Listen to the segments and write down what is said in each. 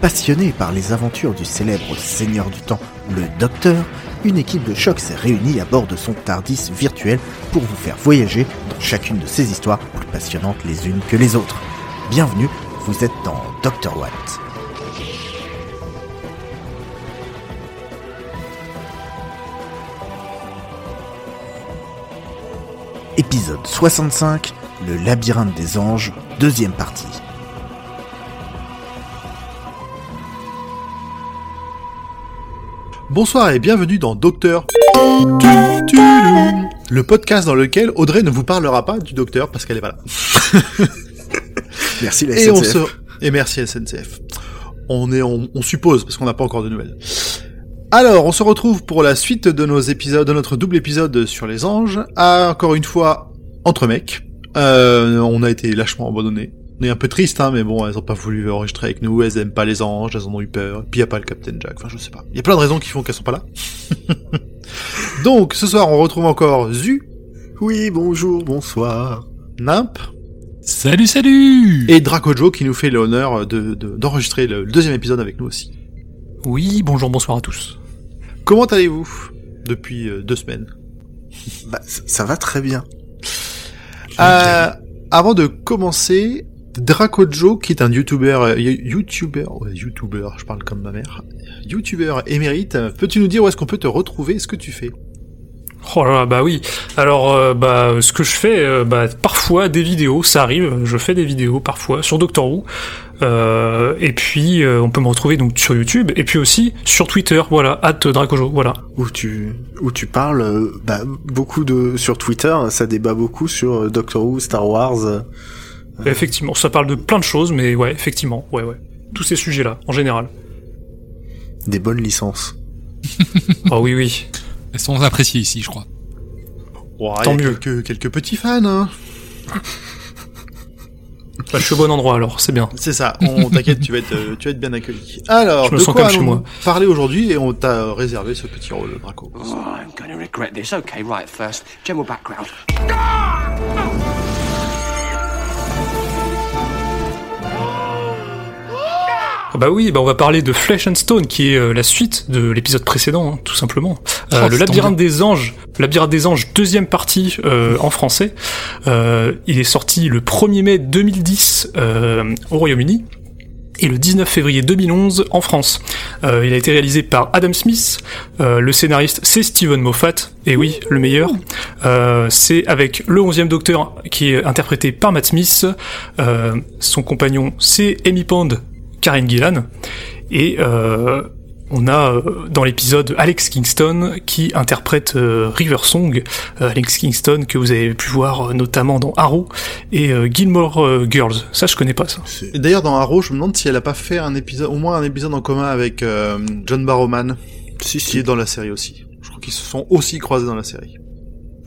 passionné par les aventures du célèbre Seigneur du Temps, le Docteur, une équipe de choc s'est réunie à bord de son Tardis virtuel pour vous faire voyager dans chacune de ces histoires plus passionnantes les unes que les autres. Bienvenue, vous êtes dans Doctor Watt. Épisode 65, le labyrinthe des anges, deuxième partie. Bonsoir et bienvenue dans Docteur. Le podcast dans lequel Audrey ne vous parlera pas du docteur parce qu'elle est pas là. Merci la Et on SNCF. se et merci SNCF. On est on, on suppose parce qu'on n'a pas encore de nouvelles. Alors, on se retrouve pour la suite de nos épisodes, de notre double épisode sur les anges. À, encore une fois, entre mecs. Euh, on a été lâchement abandonnés. On est un peu triste, hein, mais bon, elles ont pas voulu enregistrer avec nous, elles aiment pas les anges, elles en ont eu peur. Puis y a pas le Captain Jack, enfin je sais pas. Il y a plein de raisons qui font qu'elles sont pas là. Donc, ce soir, on retrouve encore Zu, Oui, bonjour, bonsoir. Nimp Salut, salut et Dracojo qui nous fait l'honneur de, de- d'enregistrer le, deuxième épisode avec nous aussi. Oui, bonjour, bonsoir à tous. Comment allez-vous depuis euh, deux semaines? Bah, ça, ça va très bien. Euh, Avant de commencer, Dracojo, qui est un youtubeur, euh, you- youtubeur, ouais, youtubeur, je parle comme ma mère, youtubeur émérite, peux-tu nous dire où est-ce qu'on peut te retrouver, ce que tu fais? Oh là là, bah oui. Alors, euh, bah, ce que je fais, euh, bah, parfois des vidéos, ça arrive. Je fais des vidéos parfois sur Doctor Who. Euh, et puis, euh, on peut me retrouver donc sur YouTube et puis aussi sur Twitter. Voilà, at Dracojo. Voilà. Où tu, où tu parles, euh, bah, beaucoup de, sur Twitter, ça débat beaucoup sur Doctor Who, Star Wars. Effectivement, ça parle de plein de choses, mais ouais, effectivement, ouais, ouais. Tous ces sujets-là, en général. des bonnes licences. Oh oui, oui. Elles sont appréciées ici, je crois. Tant il y a mieux. Quelques, quelques petits fans, hein. Bah, je suis au bon endroit alors, c'est bien. C'est ça, on t'inquiète, tu vas être, euh, tu vas être bien accueilli. Alors, Je me de sens quoi comme chez allons-nous moi. parler aujourd'hui et on t'a réservé ce petit rôle, Draco. Oh, I'm going to regret this. Okay, right, first, general background. Ah Bah oui, bah on va parler de Flesh and Stone, qui est euh, la suite de l'épisode précédent, hein, tout simplement. Euh, Oh, le labyrinthe des anges, labyrinthe des anges, deuxième partie euh, en français. Euh, il est sorti le 1er mai 2010 euh, au Royaume-Uni et le 19 février 2011 en France. Euh, il a été réalisé par Adam Smith, euh, le scénariste c'est Steven Moffat, et oui, le meilleur. Euh, c'est avec le 11e Docteur qui est interprété par Matt Smith, euh, son compagnon c'est Amy Pond, Karen Gillan, et euh, on a euh, dans l'épisode Alex Kingston qui interprète euh, River Song, euh, Alex Kingston que vous avez pu voir euh, notamment dans Arrow et euh, Gilmore euh, Girls. Ça je connais pas ça. D'ailleurs, dans Arrow, je me demande si elle a pas fait un épisode, au moins un épisode en commun avec euh, John Barrowman, Si, qui est dans la série aussi. Je crois qu'ils se sont aussi croisés dans la série.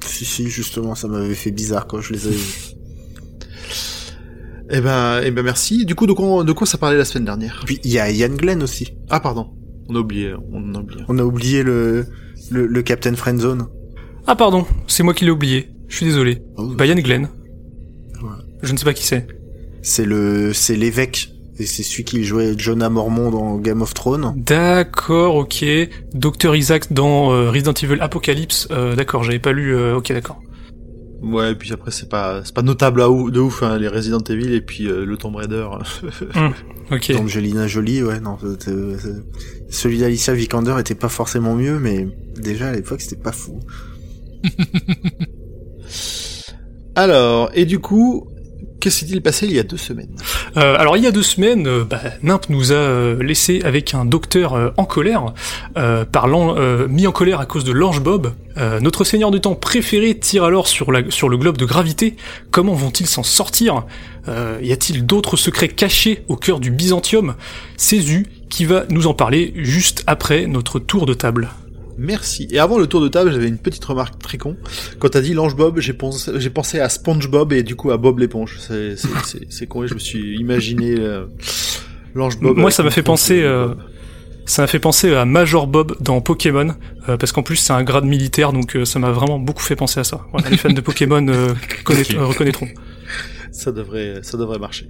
Si, si, justement, ça m'avait fait bizarre quand je les avais vus. Eh ben, eh ben merci. Du coup, de quoi, de quoi ça parlait la semaine dernière? Puis, il y a Ian Glenn aussi. Ah, pardon. On a oublié, on a oublié. On a oublié le, le, le Captain Friendzone. Ah pardon, c'est moi qui l'ai oublié. Je suis désolé. Oh. Bah Yann Glenn. Je ne sais pas qui c'est. C'est le, c'est l'évêque. Et c'est celui qui jouait Jonah Mormont dans Game of Thrones. D'accord, ok. Docteur Isaac dans euh, Resident Evil Apocalypse. Euh, d'accord, j'avais pas lu. euh, ok, d'accord. Ouais, et puis après, c'est pas, c'est pas notable à ou- de ouf, hein, les Resident Evil et puis euh, le Tomb Raider. Ok. Angelina Jolie, ouais, non. Celui d'Alicia Vikander était pas forcément mieux, mais déjà à l'époque c'était pas fou. Alors, et du coup, qu'est-ce qui s'est-il passé il y a deux semaines? Euh, alors il y a deux semaines, euh, bah, nous a euh, laissé avec un docteur euh, en colère, euh, parlant mis en colère à cause de l'ange Bob. Notre seigneur du temps préféré tire alors sur, le globe de gravité. Comment vont-ils s'en sortir? Y a-t-il d'autres secrets cachés au cœur du Byzantium? C'est qui va nous en parler juste après notre tour de table. Merci. Et avant le tour de table, j'avais une petite remarque très con. Quand t'as dit l'ange Bob, j'ai pensé, j'ai pensé à SpongeBob et du coup à Bob l'éponge. C'est, c'est, c'est, c'est con et je me suis imaginé euh, l'ange Bob. Moi, ça m'a fait penser, euh, Bob. Ça m'a fait penser à Major Bob dans Pokémon, euh, parce qu'en plus c'est un grade militaire, donc euh, ça m'a vraiment beaucoup fait penser à ça. Voilà, les fans de Pokémon euh, connaît- euh, reconnaîtront. Ça devrait, ça devrait marcher.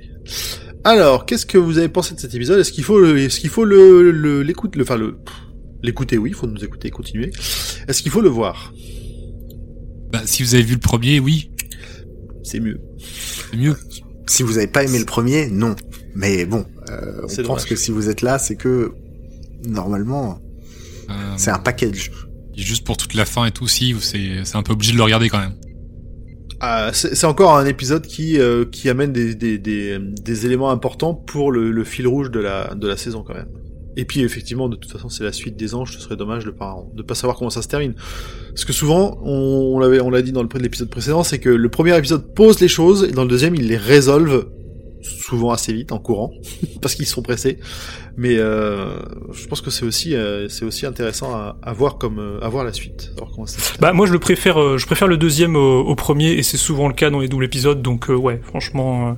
Alors, qu'est-ce que vous avez pensé de cet épisode? Est-ce qu'il faut, est-ce qu'il faut le, le, l'écoute, le, enfin le, pff, l'écouter Oui, il faut nous écouter, et continuer. Est-ce qu'il faut le voir? Bah, si vous avez vu le premier, oui, C'est mieux. c'est mieux. Si vous avez pas aimé le premier, non. Mais bon, euh, on pense dommage. que si vous êtes là, c'est que normalement, Euh, c'est un package. Juste pour toute la fin et tout, si, c'est c'est un peu obligé de le regarder quand même. Ah, c'est c'est encore un épisode qui euh, qui amène des, des, des, des éléments importants pour le, le fil rouge de la de la saison quand même. Et puis effectivement, de toute façon, c'est la suite des anges. Ce serait dommage de pas de pas savoir comment ça se termine. Parce que souvent, on, l'a dit dans le l'épisode précédent, c'est que le premier épisode pose les choses et dans le deuxième, il les résolve souvent assez vite en courant parce qu'ils sont pressés. Mais euh, je pense que c'est aussi euh, c'est aussi intéressant à, à voir comme euh, à voir la suite. comment. Bah moi je le préfère, euh, je préfère le deuxième au, au premier et c'est souvent le cas dans les doubles épisodes donc euh, ouais franchement euh,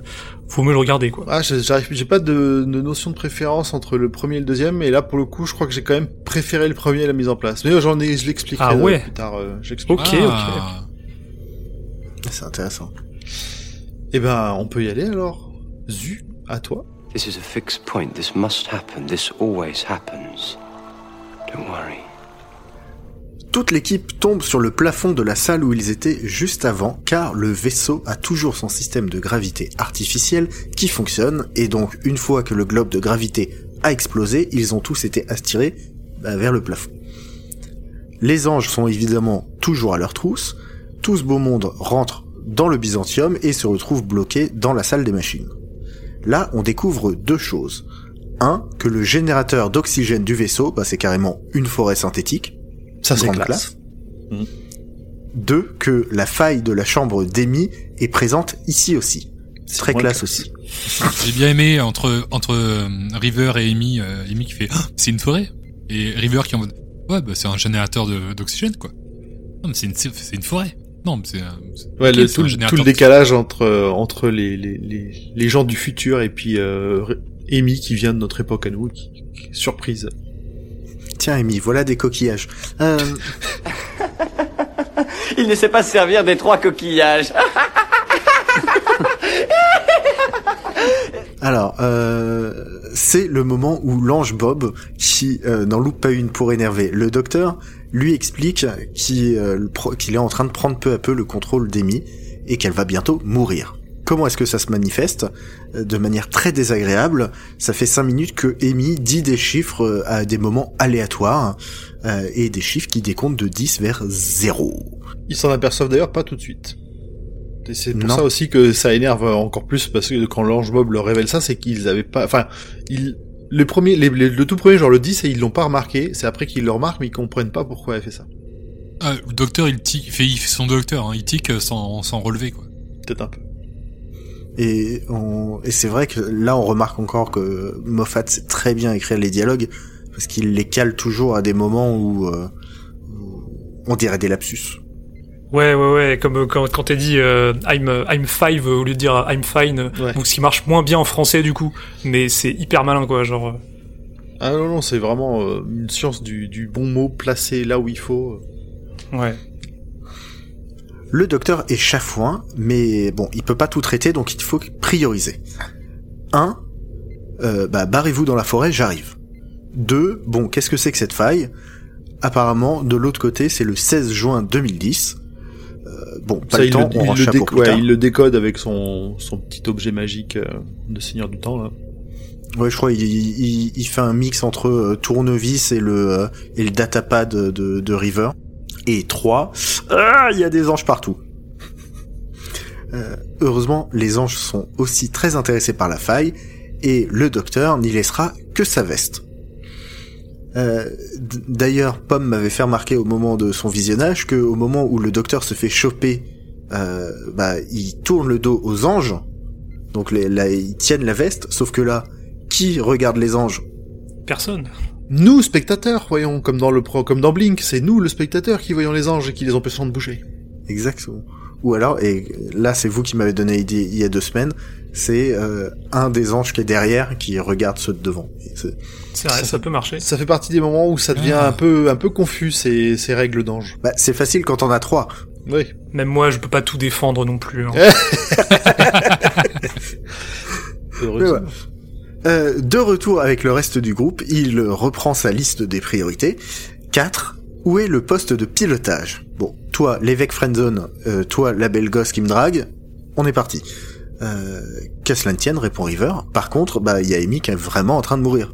faut mieux le regarder quoi. Ah, j'ai- j'arrive, j'ai pas de, de notion de préférence entre le premier et le deuxième, mais là pour le coup, je crois que j'ai quand même préféré le premier à la mise en place. Mais j'en ai, je l'expliquerai Ah ouais. plus tard. euh, j'expliquerai. Ok, Ah, C'est intéressant. Eh ben, on peut y aller alors. Zu, à toi. This is a fixed point. This must happen. This always happens. Don't worry. Toute l'équipe tombe sur le plafond de la salle où ils étaient juste avant, car le vaisseau a toujours son système de gravité artificielle qui fonctionne, et donc une fois que le globe de gravité a explosé, ils ont tous été aspirés bah, vers le plafond. Les anges sont évidemment toujours à leur trousse, tout ce beau monde rentre dans le Byzantium et se retrouve bloqué dans la salle des machines. Là, on découvre deux choses. Un, que le générateur d'oxygène du vaisseau, bah, c'est carrément une forêt synthétique, Ça c'est Grande classe. deux, que la faille de la chambre d'Amy est présente ici aussi. C'est Très classe classe. aussi. J'ai bien aimé entre entre euh, River et Amy, euh, Amy qui fait Ah, c'est une forêt et River qui est en mode ouais bah c'est un générateur d'oxygène quoi. Non mais c'est une c'est une forêt. Non mais c'est Ouais, le, c'est tout, tout le décalage entre euh, entre les, les, les, les gens du futur et puis euh, Amy qui vient de notre époque à nous, qui, qui- surprise. Tiens, Amy, voilà des coquillages. Euh, Il ne sait pas se servir des trois coquillages. alors, euh, c'est le moment où l'ange Bob, qui euh, n'en loupe pas une pour énerver le docteur, lui explique qu'il euh, qu'il est en train de prendre peu à peu le contrôle d'Amy et qu'elle va bientôt mourir. Comment est-ce que ça se manifeste? Euh, De manière très désagréable. Ça fait cinq minutes que Amy dit des chiffres euh, à des moments aléatoires euh, et des chiffres qui décomptent de 10 vers 0. Ils s'en aperçoivent d'ailleurs pas tout de suite. Et c'est pour Non. ça aussi que ça énerve encore plus parce que quand l'ange Bob leur révèle ça, c'est qu'ils avaient pas, enfin, ils, les premiers, les, les- le tout premier genre le 10 et ils l'ont pas remarqué. C'est après qu'ils le remarquent mais ils comprennent pas pourquoi elle fait ça. Ah, le docteur il tique, il fait, il fait son docteur, hein, il tique sans sans relever quoi. Peut-être un peu. Et, on... et c'est vrai que là, on remarque encore que Moffat sait très bien écrire les dialogues, parce qu'il les cale toujours à des moments où, euh, où on dirait des lapsus. Ouais ouais ouais comme euh, quand quand t'as dit euh, I'm euh, I'm five au lieu de dire I'm fine Ouais. donc ce qui marche moins bien en français du coup mais c'est hyper malin quoi genre Ah non non, c'est vraiment euh, une science du, du bon mot placé là où il faut. ouais Le docteur est chafouin, mais bon, il peut pas tout traiter, donc il faut prioriser. 1. Euh, bah, barrez-vous dans la forêt, j'arrive. 2. Bon, qu'est-ce que c'est que cette faille? Apparemment, de l'autre côté, c'est le 16 juin 2010. Bon, pas Ça, le il, temps, on il le déco- ouais, il le décode avec son, son petit objet magique euh, de Seigneur du Temps là. Ouais, je crois il, il, il fait un mix entre euh, tournevis et le euh, et le datapad de, de, de River. Et 3, ah, il y a des anges partout. Euh, heureusement, les anges sont aussi très intéressés par la faille et le docteur n'y laissera que sa veste. Euh, D'ailleurs, Pomme m'avait fait remarquer au moment de son visionnage que au moment où le docteur se fait choper, euh, bah, il tourne le dos aux anges, donc les, là, ils tiennent la veste, sauf que là, qui regarde les anges? Personne Nous spectateurs, voyons, comme dans le pro, comme dans Blink, c'est nous le spectateur qui voyons les anges et qui les empêchons de bouger. Exactement. Ou alors, et là c'est vous qui m'avez donné l'idée il y a deux semaines, c'est euh, un des anges qui est derrière qui regarde ceux de devant. C'est- vrai Ça peut marcher Ça fait partie des moments où ça devient Ah. un peu un peu confus ces, ces règles d'ange. Bah, c'est facile quand on a trois. Oui. même moi je peux pas tout défendre non plus hein. Voilà. Euh, de retour avec le reste du groupe, il reprend sa liste des priorités. 4. Où est le poste de pilotage? Bon, toi, l'évêque friendzone, euh, toi, la belle gosse qui me drague, on est parti. Euh, Qu'à cela ne tienne, répond River. Par contre, bah, il y a Amy qui est vraiment en train de mourir.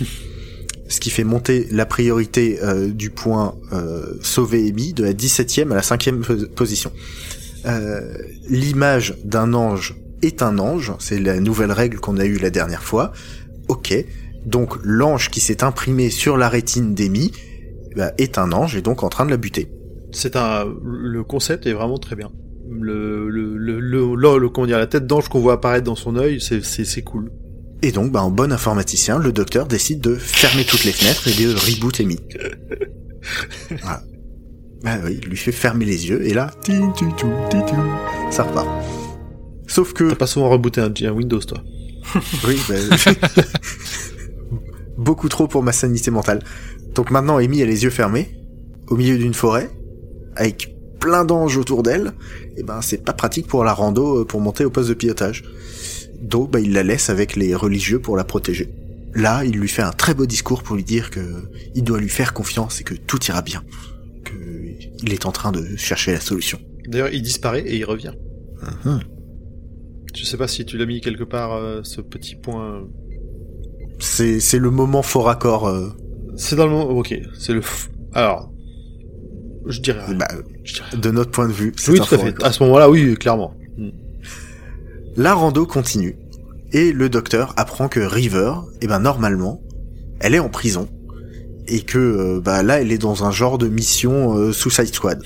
Ce qui fait monter la priorité euh, du point euh, sauver Amy de la 17e à la 5e pos- position. L'image d'un ange est un ange, c'est la nouvelle règle qu'on a eue la dernière fois. Ok, donc l'ange qui s'est imprimé sur la rétine d'Amy bah, est un ange et donc en train de la buter. C'est un, le concept est vraiment très bien. Le, le, le, le, le- comment dire, la tête d'ange qu'on voit apparaître dans son œil, c'est, c'est, c'est cool. Et donc, bah, en bon informaticien, le docteur décide de fermer toutes les fenêtres et de reboot Amy. voilà. Bah oui, il lui fait fermer les yeux, et là, ça repart. Sauf que... T'as pas souvent rebooté un, un Windows, toi. Oui, bah, beaucoup trop pour ma sanité mentale. Donc maintenant, Amy a les yeux fermés, au milieu d'une forêt, avec plein d'anges autour d'elle. Et ben, c'est pas pratique pour la rando, euh, pour monter au poste de pilotage. Donc, bah, il la laisse avec les religieux pour la protéger. Là, il lui fait un très beau discours pour lui dire que il doit lui faire confiance et que tout ira bien. Que il est en train de chercher la solution. D'ailleurs, il disparaît et il revient. Mhm. Je sais pas si tu l'as mis quelque part, euh, ce petit point. C'est, c'est le moment fort accord. euh, C'est dans le moment, ok, c'est le, f- alors, je dirais rien. bah, Je dirais rien. de notre point de vue. c'est Oui, un tout à fait. À ce moment-là, oui, clairement. Mm. La rando continue et le docteur apprend que River, eh ben normalement, elle est en prison et que euh, bah là elle est dans un genre de mission euh, Suicide Squad.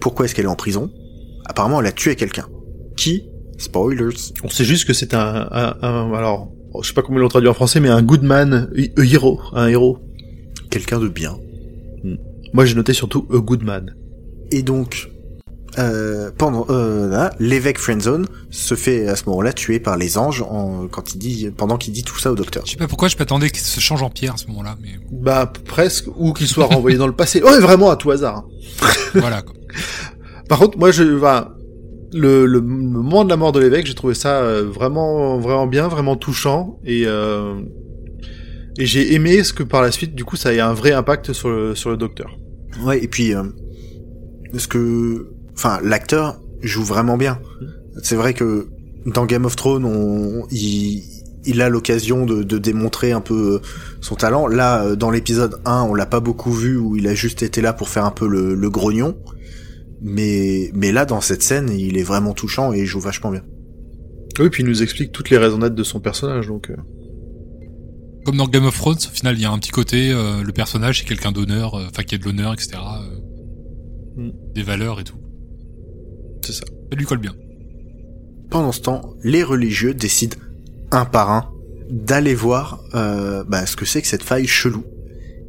Pourquoi est-ce qu'elle est en prison? Apparemment elle a tué quelqu'un. Qui? Spoilers. On sait juste que c'est un, un, un- alors, je sais pas comment ils l'ont traduit en français, mais un good man, a hero, un héros. Quelqu'un de bien. Moi, j'ai noté surtout a good man. Et donc euh, pendant euh, là, l'évêque Friendzone se fait à ce moment-là tuer par les anges en, quand il dit pendant qu'il dit tout ça au docteur. Je sais pas pourquoi je m'attendais qu'il se change en pierre à ce moment-là, mais Bah, presque, ou qu'il soit renvoyé dans le passé. Ouais, vraiment, à tout hasard. hein. voilà quoi. Par contre, moi, je, enfin, le, le, le moment de la mort de l'évêque, j'ai trouvé ça euh, vraiment, vraiment bien, vraiment touchant, et euh, et j'ai aimé ce que par la suite, du coup, ça ait un vrai impact sur le, sur le docteur. Ouais, et puis, euh, ce que, enfin, l'acteur joue vraiment bien. C'est vrai que dans Game of Thrones, on, il, il a l'occasion de, de démontrer un peu euh, son talent. Là, euh, dans l'épisode 1, on l'a pas beaucoup vu, où il a juste été là pour faire un peu le, le grognon. Mais, mais là, dans cette scène, il est vraiment touchant et il joue vachement bien. Oui, puis il nous explique toutes les raisons d'être de son personnage, donc. euh, Comme dans Game of Thrones, au final, il y a un petit côté, euh, le personnage c'est quelqu'un d'honneur, euh, enfin qui a de l'honneur, etc. euh, Mm. Des valeurs et tout. C'est ça. Ça lui colle bien. Pendant ce temps, les religieux décident un par un d'aller voir euh, bah, ce que c'est que cette faille chelou.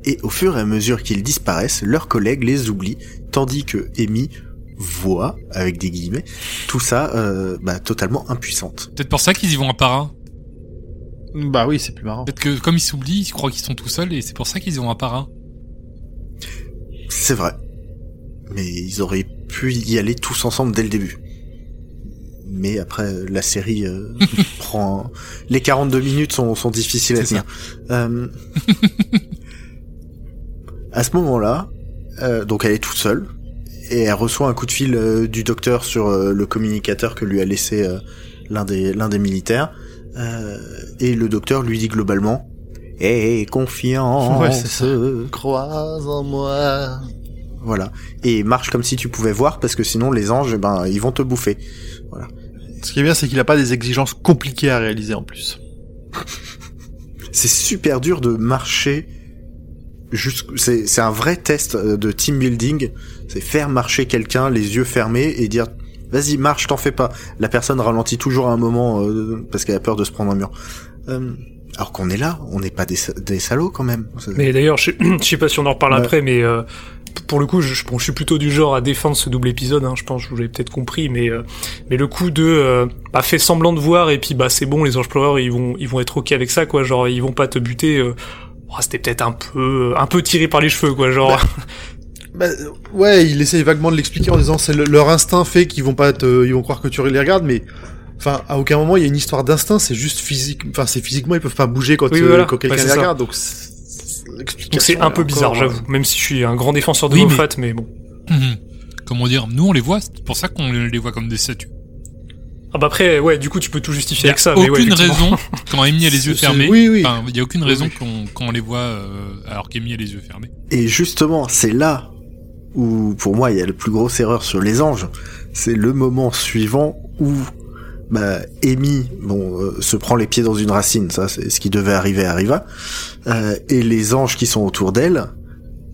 Et au fur et à mesure qu'ils disparaissent, leurs collègues les oublient, tandis que Amy voit, avec des guillemets, tout ça euh, bah, totalement impuissante. Peut-être pour ça qu'ils y vont un par un. Bah oui, c'est plus marrant. Peut-être que comme ils s'oublient, ils croient qu'ils sont tout seuls et c'est pour ça qu'ils y vont un par un. C'est vrai. Mais ils auraient pu y aller tous ensemble dès le début. Mais après, la série euh, prend... Les 42 minutes sont, sont difficiles à tenir. Euh, à ce moment-là, euh, donc elle est toute seule, et elle reçoit un coup de fil euh, du docteur sur euh, le communicateur que lui a laissé euh, l'un des, l'un des militaires. Euh, et le docteur lui dit globalement « Aie confiance Ouais, c'est ça. Croise en moi. voilà. Et marche comme si tu pouvais voir, parce que sinon les anges, eh ben, ils vont te bouffer. Ce qui est bien, c'est qu'il a pas des exigences compliquées à réaliser en plus. C'est super dur de marcher. c'est un vrai test euh, de team building. C'est faire marcher quelqu'un les yeux fermés et dire vas-y marche, t'en fais pas. La personne ralentit toujours à un moment euh, parce qu'elle a peur de se prendre un mur. Euh, alors qu'on est là, on n'est pas des, sa- des salauds quand même. Mais d'ailleurs, je sais, je sais pas si on en reparle Ouais. après, mais euh, pour le coup, je, bon, je suis plutôt du genre à défendre ce double épisode. Hein, je pense, que vous l'avez peut-être compris, mais euh, mais le coup de euh, bah, fait semblant de voir et puis bah c'est bon, les anges pleureurs, ils vont ils vont être ok avec ça, quoi. Genre ils vont pas te buter. euh, oh, C'était peut-être un peu un peu tiré par les cheveux, quoi. Genre. Bah, ouais, il essaye vaguement de l'expliquer en disant c'est le- leur instinct fait qu'ils vont pas te, ils vont croire que tu les regardes, mais Enfin, à aucun moment il y a une histoire d'instinct, c'est juste physique. Enfin, c'est physiquement ils peuvent pas bouger quand, Oui, euh, voilà. quand quelqu'un Ouais, les regarde. Donc c'est- Donc l'explication c'est un peu bizarre, euh, j'avoue. Même si je suis un grand défenseur de Oui, mais- Moffat, mais bon. Mhm. Comment dire Nous, on les voit, c'est pour ça qu'on les voit comme des statues. Ah bah après, ouais, du coup, tu peux tout Il justifier y a avec ça. mais ouais, aucune raison, quand Amy a les yeux fermés, oui, oui. enfin, il y a aucune Oui, raison oui. qu'on qu'on les voit euh, alors qu'Amy a les yeux fermés. Et justement, c'est là où, pour moi, il y a la plus grosse erreur sur les anges. C'est le moment suivant où, bah, Amy, bon, euh, se prend les pieds dans une racine, ça, c'est ce qui devait arriver arriva, euh, et les anges qui sont autour d'elle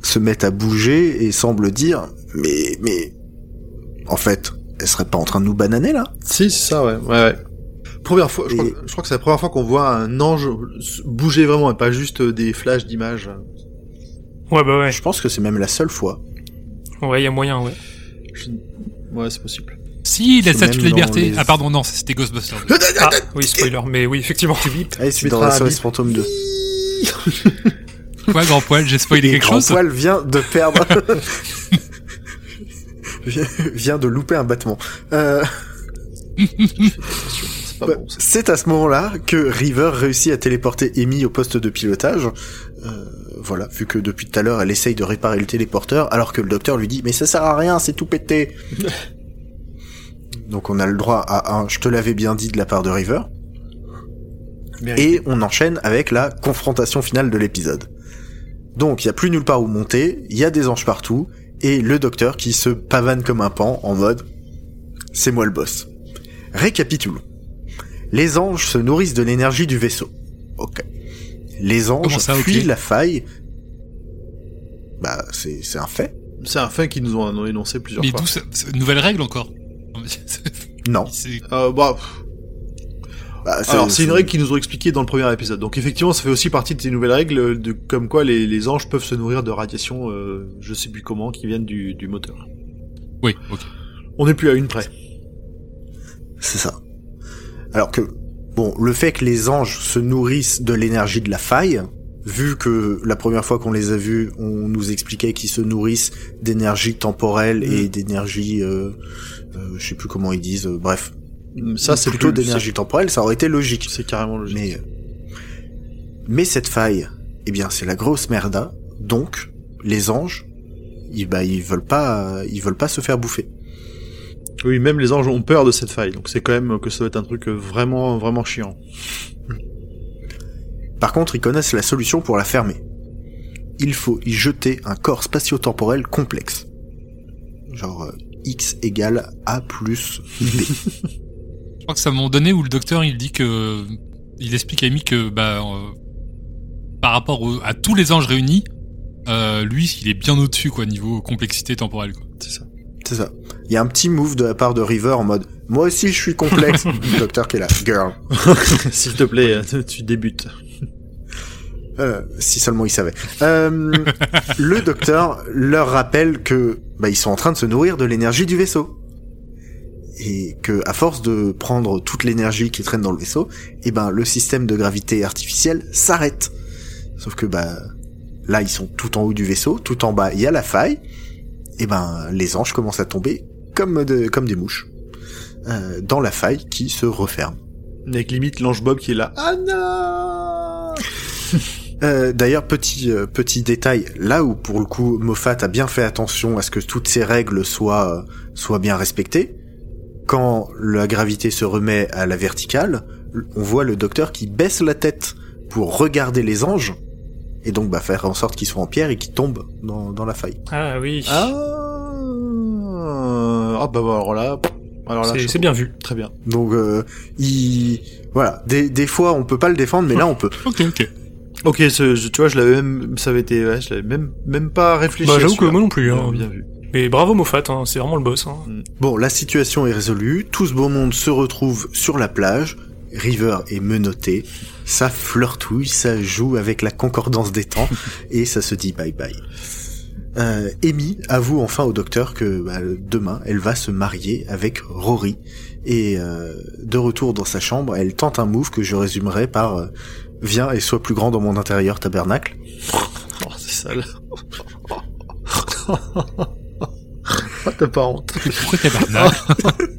se mettent à bouger et semblent dire, mais, mais, en fait, elle serait pas en train de nous bananer là? Si, c'est ça, ouais. ouais, ouais. Première fois, je, crois, Et- je crois que c'est la première fois qu'on voit un ange bouger vraiment et pas juste des flashs d'images. Ouais, bah ouais. Je pense que c'est même la seule fois. Ouais, il y a moyen, ouais. Je- Ouais, c'est possible. Si, il a C'est sa même toute dans liberté. les- Ah pardon, non, c'était Ghostbusters. Ah, oui, spoiler, mais oui, effectivement. Allez, c'est Tu dans SOS bip. Fantôme 2. Quoi, grand poil, j'ai spoilé Et quelque Grand chose Poil vient de perdre. vient- de louper un battement. Euh, C'est pas bah, bon. à ce moment-là que River réussit à téléporter Amy au poste de pilotage. Euh, voilà, vu que depuis tout à l'heure, elle essaye de réparer le téléporteur, alors que le docteur lui dit mais ça sert à rien, c'est tout pété. Donc on a le droit à un je te l'avais bien dit de la part de River. Et on enchaîne avec la confrontation finale de l'épisode. Donc il y a plus nulle part où monter, il y a des anges partout, et le docteur qui se pavane comme un pan en mode c'est moi le boss. Récapitulons. Les anges se nourrissent de l'énergie du vaisseau. Ok. Les anges ça, fuient la faille. Bah c'est c'est un fait. C'est un fait qu'ils nous ont énoncé plusieurs Mais fois. d'où ça c'est une nouvelle règle encore Non. C'est- Euh, bah. Bah, alors c'est une règle qu'ils nous ont expliqué dans le premier épisode. Donc effectivement, ça fait aussi partie de ces nouvelles règles de comme quoi les, les anges peuvent se nourrir de radiations, euh, je sais plus comment, qui viennent du, du moteur. Oui, ok. On n'est plus à une près. C'est ça. Alors que, bon, le fait que les anges se nourrissent de l'énergie de la faille, vu que la première fois qu'on les a vus, on nous expliquait qu'ils se nourrissent d'énergie temporelle et d'énergie, euh, euh, je sais plus comment ils disent, euh, bref. Ça c'est plutôt d'énergie temporelle, ça aurait été logique. C'est carrément logique. Mais, mais cette faille, eh bien, c'est la grosse merda. Donc, les anges, ils, bah, ils veulent pas, ils veulent pas se faire bouffer. Oui, même les anges ont peur de cette faille. Donc c'est quand même que ça doit être un truc vraiment, vraiment chiant. Par contre, ils connaissent la solution pour la fermer. Il faut y jeter un corps spatio-temporel complexe. Genre euh, X égale A plus B. Je crois que c'est à un moment donné où le docteur il dit que il explique à Amy que bah euh, par rapport au- à tous les anges réunis, euh, lui il est bien au-dessus quoi niveau complexité temporelle quoi. C'est ça. C'est ça. Il y a un petit move de la part de River en mode Moi aussi je suis complexe. le docteur qui est là. Girl. S'il te plaît, tu débutes. Euh, si seulement ils savaient. Euh, le docteur leur rappelle que bah, ils sont en train de se nourrir de l'énergie du vaisseau. Et que à force de prendre toute l'énergie qui traîne dans le vaisseau, et ben le système de gravité artificielle s'arrête. Sauf que bah là ils sont tout en haut du vaisseau, tout en bas il y a la faille. Et ben les anges commencent à tomber comme de, comme des mouches euh, dans la faille qui se referme. Avec limite l'ange Bob qui est là. Ah non Euh, D'ailleurs, petit euh, petit détail, là où pour le coup Moffat a bien fait attention à ce que toutes ces règles soient euh, soient bien respectées, quand la gravité se remet à la verticale, on voit le docteur qui baisse la tête pour regarder les anges et donc bah faire en sorte qu'ils soient en pierre et qu'ils tombent dans, dans la faille. Ah oui. Ah, ah bah bah, alors là, alors là, C'est- bien vu. très bien. Donc euh, il voilà, des, des fois on peut pas le défendre, mais là on peut. Ok ok. Ok, ce, je- tu vois, je l'avais même, ça avait été, ouais, je l'avais même, même pas réfléchi. Bah, j'avoue que moi non plus. Bien, Hein. bien vu. Mais bravo Moffat, hein, c'est vraiment le boss. Hein. Bon, la situation est résolue, tout ce beau monde se retrouve sur la plage, River est menotté, ça flirtouille, ça joue avec la concordance des temps, et ça se dit bye bye. Euh, Amy avoue enfin au docteur que bah, demain elle va se marier avec Rory et euh, de retour dans sa chambre elle tente un move que je résumerai par euh, viens et sois plus grand dans mon intérieur tabernacle Oh, c'est sale. Ah, T'as pas honte. Pourquoi tabarnak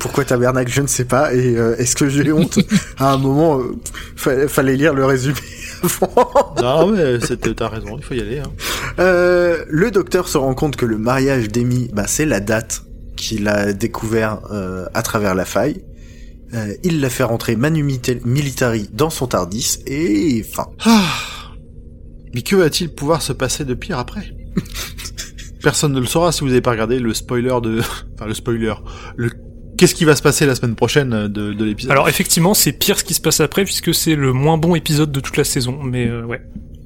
pourquoi tabernacle, je ne sais pas. Et euh, est-ce que j'ai honte À un moment, euh, fa- fallait lire le résumé avant. Non, mais c'était- t'as raison, il faut y aller. Hein. Euh, le docteur se rend compte que le mariage d'Amy, bah, c'est la date qu'il a découvert euh, à travers la faille. Euh, il l'a fait rentrer Manu Militari dans son Tardis et fin. Ah. Mais que va-t-il pouvoir se passer de pire après? Personne ne le saura si vous n'avez pas regardé le spoiler de... Enfin, le spoiler. Le... Qu'est-ce qui va se passer la semaine prochaine de, de l'épisode? Alors effectivement, c'est pire ce qui se passe après puisque c'est le moins bon épisode de toute la saison. Mais euh, ouais.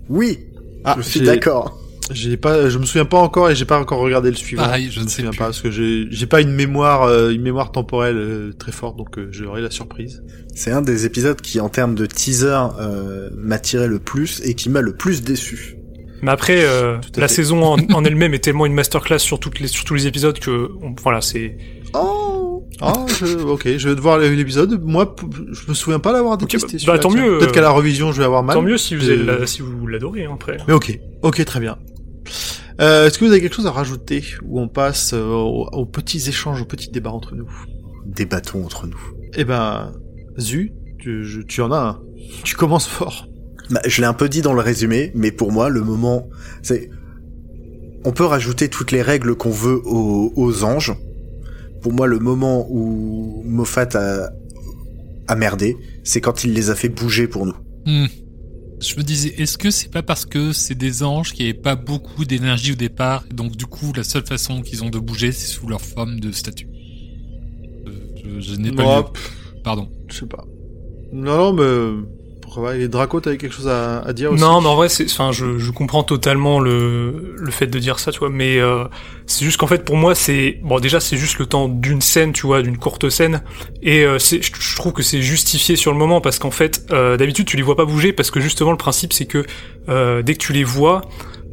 Oui, Ah, je suis d'accord. J'ai pas, je me souviens pas encore et j'ai pas encore regardé le suivant. Pareil, je ne me sais souviens plus. pas parce que j'ai, j'ai pas une mémoire, euh, une mémoire temporelle euh, très forte, donc euh, j'aurai la surprise. C'est un des épisodes qui, en termes de teaser, euh, m'a tiré le plus et qui m'a le plus déçu. Mais après, euh, la fait. saison en, en elle-même est tellement une masterclass sur toutes les sur tous les épisodes que on- voilà, c'est Oh Ah, je, ok, je vais devoir l'épisode. Moi, je me souviens pas l'avoir détesté. bah, bah, tant mieux, Peut-être euh, qu'à la revision, je vais avoir mal. tant mieux si vous Euh, avez la- si vous l'adorez hein, après. Mais ok, ok, très bien. Euh, est-ce que vous avez quelque chose à rajouter ou on passe euh, aux, aux petits échanges, aux petits débats entre nous? Débattons entre nous. Eh ben, Zu, tu, je- tu en as un. Tu commences fort. Bah, je l'ai un peu dit dans le résumé, mais pour moi, le moment, c'est, on peut rajouter toutes les règles qu'on veut aux, aux anges. Pour moi, le moment où Moffat a, a merdé, c'est quand il les a fait bouger pour nous. Hmm. Je me disais, est-ce que c'est pas parce que c'est des anges qui avaient pas beaucoup d'énergie au départ, et donc du coup la seule façon qu'ils ont de bouger, c'est sous leur forme de statue. Euh, Je, je n'ai pas lu. Pardon. Je sais pas. Non, non, mais Et Draco, t'avais quelque chose à, dire aussi Non, mais en vrai, enfin, je, comprends totalement le, le fait de dire ça, tu vois, mais euh, c'est juste qu'en fait, pour moi, c'est, bon, déjà, c'est juste le temps d'une scène, tu vois, d'une courte scène, et euh, c'est, je, je trouve que c'est justifié sur le moment parce qu'en fait, euh, d'habitude, tu les vois pas bouger parce que justement, le principe, c'est que euh, dès que tu les vois,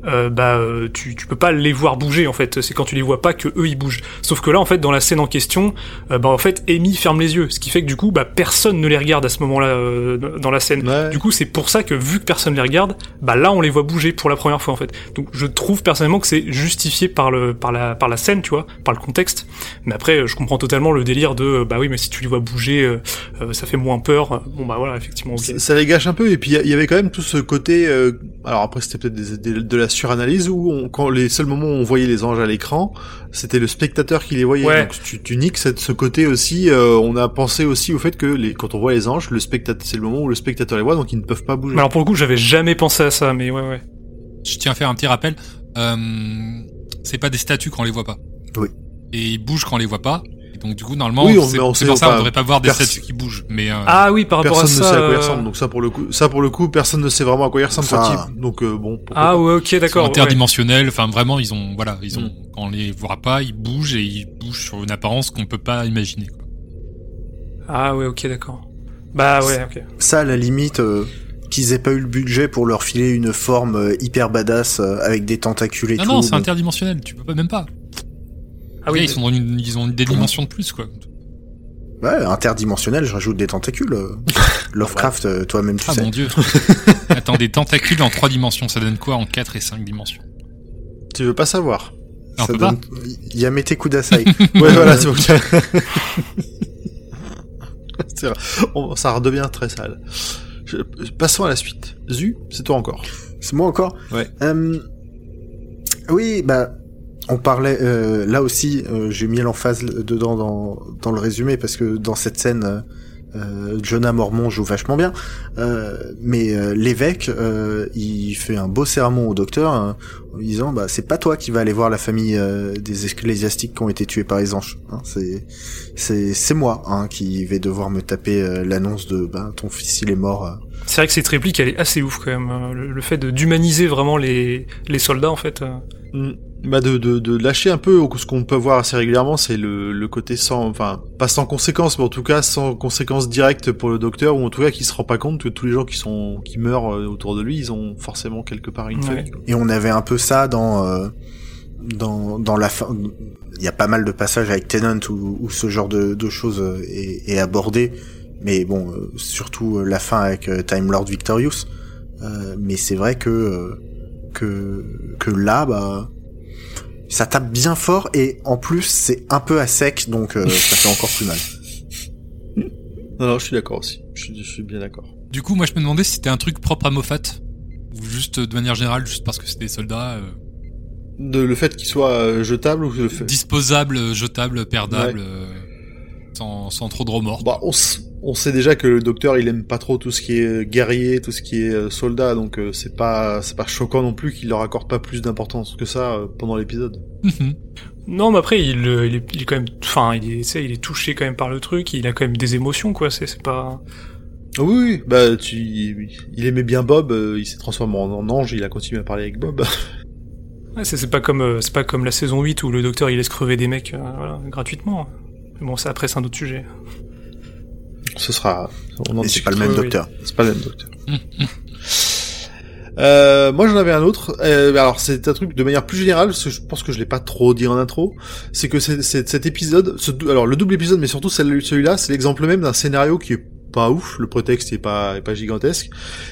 euh, bah euh, tu, tu peux pas les voir bouger en fait c'est quand tu les vois pas que eux ils bougent sauf que là en fait dans la scène en question euh, bah en fait Amy ferme les yeux ce qui fait que du coup bah personne ne les regarde à ce moment là dans la scène Ouais. du coup, c'est pour ça que vu que personne les regarde, bah là on les voit bouger pour la première fois en fait. Donc je trouve personnellement que c'est justifié par le par la par la scène, tu vois, par le contexte. Mais après, euh, je comprends totalement le délire de euh, bah oui, mais si tu les vois bouger, euh, euh, ça fait moins peur. Bon bah voilà, effectivement. Ça, ça les gâche un peu et puis il y y avait quand même tout ce côté euh, alors après c'était peut-être de la suranalyse où on, quand les seuls moments où on voyait les anges à l'écran c'était le spectateur qui les voyait Ouais. donc tu, tu niques cette, ce côté aussi euh, on a pensé aussi au fait que les, quand on voit les anges le spectateur c'est le moment où le spectateur les voit donc ils ne peuvent pas bouger Mais alors pour le coup, j'avais jamais pensé à ça, mais ouais ouais. Je tiens à faire un petit rappel. Euh, c'est pas des statues quand on les voit pas. Oui. Et ils bougent quand on les voit pas. Donc du coup, normalement, Oui, on- c'est mais on c'est sait pour ça on devrait pas voir des Pers- statues qui bougent. Mais euh, Ah oui, par rapport personne à ne ça. sait à quoi euh, ressemblent donc ça pour le coup ça pour le coup personne ne sait vraiment à quoi ils ressemblent Ça- quand ils- donc euh, bon Ah pas. ouais, ok, d'accord. ouais. interdimensionnels. Enfin, vraiment, ils ont, voilà, ils ont, Mm. quand on les voit pas, ils bougent et ils bougent sur une apparence qu'on peut pas imaginer. Quoi. Ah ouais, ok, d'accord. Bah ouais, ok. Ça, à la limite, euh, qu'ils aient pas eu le budget pour leur filer une forme hyper badass avec des tentacules et Non, tout. non, c'est bon. interdimensionnel. Tu peux pas même pas. Ah oui, ils sont dans une, ils ont des dimensions de plus, quoi. Ouais, interdimensionnel, je rajoute des tentacules. euh. Lovecraft, euh, toi-même tu Ah sais. mon dieu. Attends, des tentacules en trois dimensions, ça donne quoi en quatre et cinq dimensions? Tu veux pas savoir? Ah, on Ça peut pas donne... Yamete Kudasai. ouais voilà c'est vrai. On- ça redevient très sale Je- passons à la suite Zu c'est toi encore C'est moi encore? Ouais. Euh, oui, bah, on parlait, euh, là aussi, euh, j'ai mis l'emphase dedans dans, dans le résumé, parce que dans cette scène, euh, euh, Jonah Mormon joue vachement bien, euh, mais euh, l'évêque, euh, il fait un beau sermon au docteur, hein, en disant, bah, c'est pas toi qui vas aller voir la famille euh, des ecclésiastiques qui ont été tués par les anges, hein, c'est, c'est, c'est moi, hein, qui vais devoir me taper euh, l'annonce de, bah, ton fils il est mort, euh, c'est vrai que cette réplique, elle est assez ouf quand même. Le, le fait de d'humaniser vraiment les les soldats en fait. euh. Mm. Bah de, de, de lâcher un peu ce qu'on peut voir assez régulièrement, c'est le, le côté sans, enfin pas sans conséquences, mais en tout cas sans conséquences directes pour le docteur, ou en tout cas qui se rend pas compte que tous les gens qui sont qui meurent euh, autour de lui, ils ont forcément quelque part une Ouais. famille. Et on avait un peu ça dans euh, dans dans la fin. Il y a pas mal de passages avec Tennant où, où ce genre de, de choses euh, est, est abordé, mais bon, surtout la fin avec Time Lord Victorious. Euh, mais c'est vrai que que que là, bah, ça tape bien fort et en plus c'est un peu à sec, donc euh, ça fait encore plus mal. Non, non, je suis d'accord aussi. Je suis, je suis bien d'accord. Du coup, moi, je me demandais si c'était un truc propre à Moffat. Ou juste euh, de manière générale, juste parce que c'était des soldats. euh, De, le fait qu'il soit euh, jetable ou le fait... disposable, euh, jetable, perdable, euh, sans, sans trop de remords. Bah, on, s- on sait déjà que le docteur, il aime pas trop tout ce qui est euh, guerrier, tout ce qui est euh, soldat, donc euh, c'est pas c'est pas choquant non plus qu'il leur accorde pas plus d'importance que ça pendant l'épisode. Mhm. Non, mais après, il, il, est, il est quand même, enfin, il est, il est touché quand même par le truc. Il a quand même des émotions, quoi. C'est, c'est pas. Ah Oui, oui, bah tu, il aimait bien Bob, il s'est transformé en, ange, il a continué à parler avec Bob. Ouais, c'est, pas comme, c'est pas comme la saison 8 où le docteur il laisse crever des mecs, euh, voilà, gratuitement. Mais bon, ça après c'est un autre sujet. Ce sera, on c'est pas le même oui. docteur. C'est pas le même docteur. Euh, moi j'en avais un autre. Euh, alors c'est un truc de manière plus générale, parce que je pense que je l'ai pas trop dit en intro. C'est que c'est, c'est- cet épisode, ce alors le double épisode, mais surtout celui-là, c'est l'exemple même d'un scénario qui est pas ouf. Le prétexte est pas est pas gigantesque,